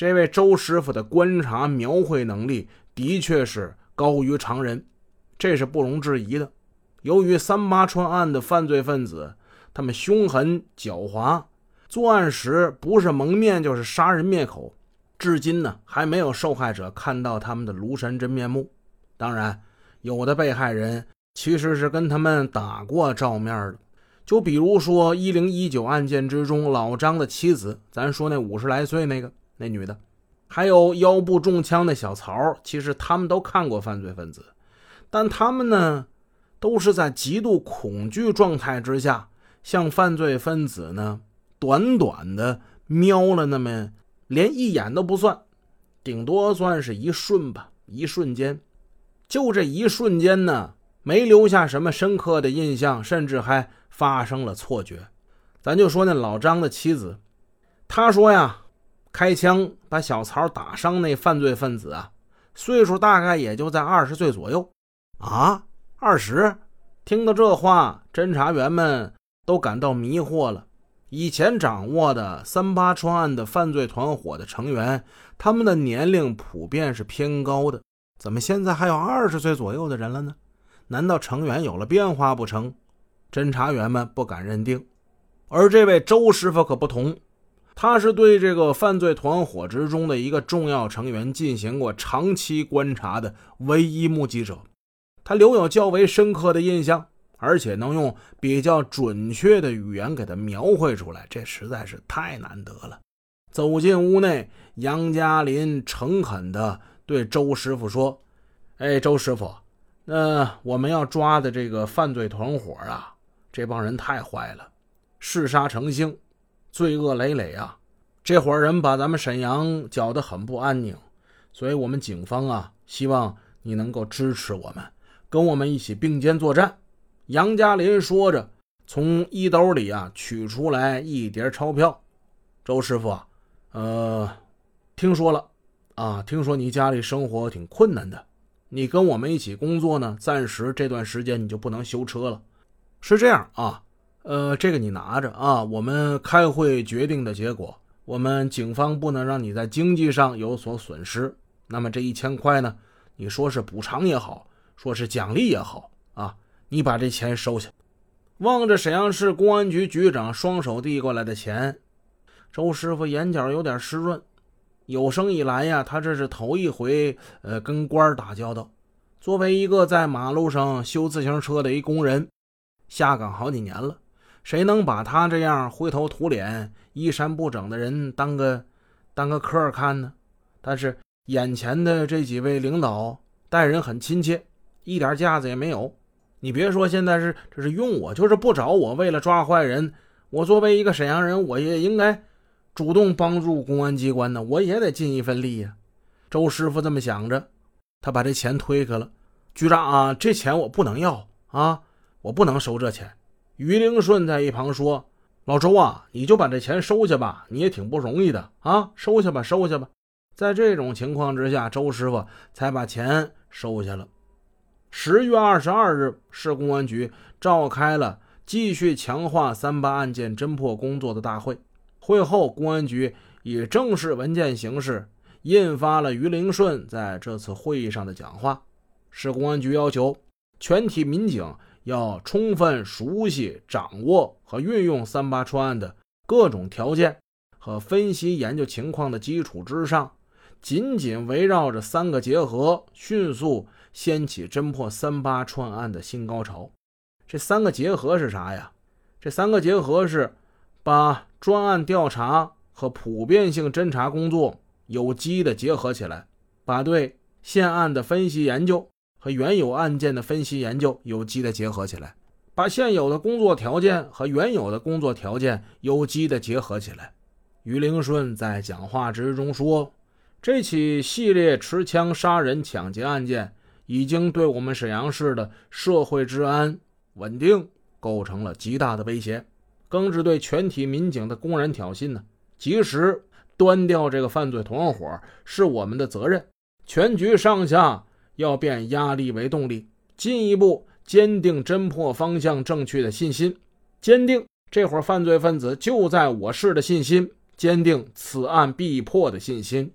这位周师傅的观察描绘能力的确是高于常人，这是不容置疑的。由于三八川案的犯罪分子，他们凶狠狡猾，作案时不是蒙面就是杀人灭口，至今呢还没有受害者看到他们的庐山真面目。当然，有的被害人其实是跟他们打过照面的，就比如说一零一九案件之中老张的妻子，咱说那五十来岁那个那女的，还有腰部中枪的小曹，其实他们都看过犯罪分子，但他们呢，都是在极度恐惧状态之下，向犯罪分子呢，短短的瞄了那么连一眼都不算，顶多算是一瞬吧，一瞬间。就这一瞬间呢，没留下什么深刻的印象，甚至还发生了错觉。咱就说那老张的妻子，他说呀，开枪把小曹打伤那犯罪分子啊，岁数大概也就在二十岁左右啊，二十。听到这话，侦查员们都感到迷惑了。以前掌握的三八川案的犯罪团伙的成员，他们的年龄普遍是偏高的。怎么现在还有二十岁左右的人了呢？难道成员有了变化不成？侦查员们不敢认定。而这位周师傅可不同，他是对这个犯罪团伙之中的一个重要成员进行过长期观察的唯一目击者，他留有较为深刻的印象，而且能用比较准确的语言给他描绘出来，这实在是太难得了。走进屋内，杨嘉林诚恳的。对周师傅说：“哎，周师傅，那我们要抓的这个犯罪团伙啊，这帮人太坏了，嗜杀成性，罪恶累累啊！这伙人把咱们沈阳搅得很不安宁，所以我们警方啊，希望你能够支持我们，跟我们一起并肩作战。”杨嘉林说着，从衣兜里啊取出来一叠钞票。周师傅，啊呃，听说了。啊，听说你家里生活挺困难的，你跟我们一起工作呢，暂时这段时间你就不能修车了，是这样啊？呃，这个你拿着啊。我们开会决定的结果，我们警方不能让你在经济上有所损失。那么这一千块呢，你说是补偿也好，说是奖励也好啊，你把这钱收下。望着沈阳市公安局局长双手递过来的钱，周师傅眼角有点湿润。有生以来呀，他这是头一回，呃，跟官打交道。作为一个在马路上修自行车的一工人，下岗好几年了，谁能把他这样灰头土脸、衣衫不整的人当个当个客看呢？但是眼前的这几位领导待人很亲切，一点架子也没有。你别说现在是这是用我，就是不找我，为了抓坏人，我作为一个沈阳人，我也应该。主动帮助公安机关呢，我也得尽一份力呀。周师傅这么想着，他把这钱推开了。局长啊，这钱我不能要啊，我不能收这钱。于灵顺在一旁说：“老周啊，你就把这钱收下吧，你也挺不容易的啊，收下吧，收下吧。”在这种情况之下，周师傅才把钱收下了。十月二十二日，市公安局召开了继续强化三八案件侦破工作的大会。会后，公安局以正式文件形式印发了于灵顺在这次会议上的讲话。市公安局要求全体民警要充分熟悉、掌握和运用三八串案的各种条件和分析研究情况的基础之上，紧紧围绕着三个结合，迅速掀起侦破三八串案的新高潮。这三个结合是啥呀？这三个结合是。把专案调查和普遍性侦查工作有机的结合起来，把对现案的分析研究和原有案件的分析研究有机的结合起来，把现有的工作条件和原有的工作条件有机的结合起来。于灵顺在讲话之中说：“这起系列持枪杀人抢劫案件已经对我们沈阳市的社会治安稳定构成了极大的威胁。”更是对全体民警的公然挑衅呢！及时端掉这个犯罪团伙是我们的责任。全局上下要变压力为动力，进一步坚定侦破方向正确的信心，坚定这伙犯罪分子就在我市的信心，坚定此案必破的信心。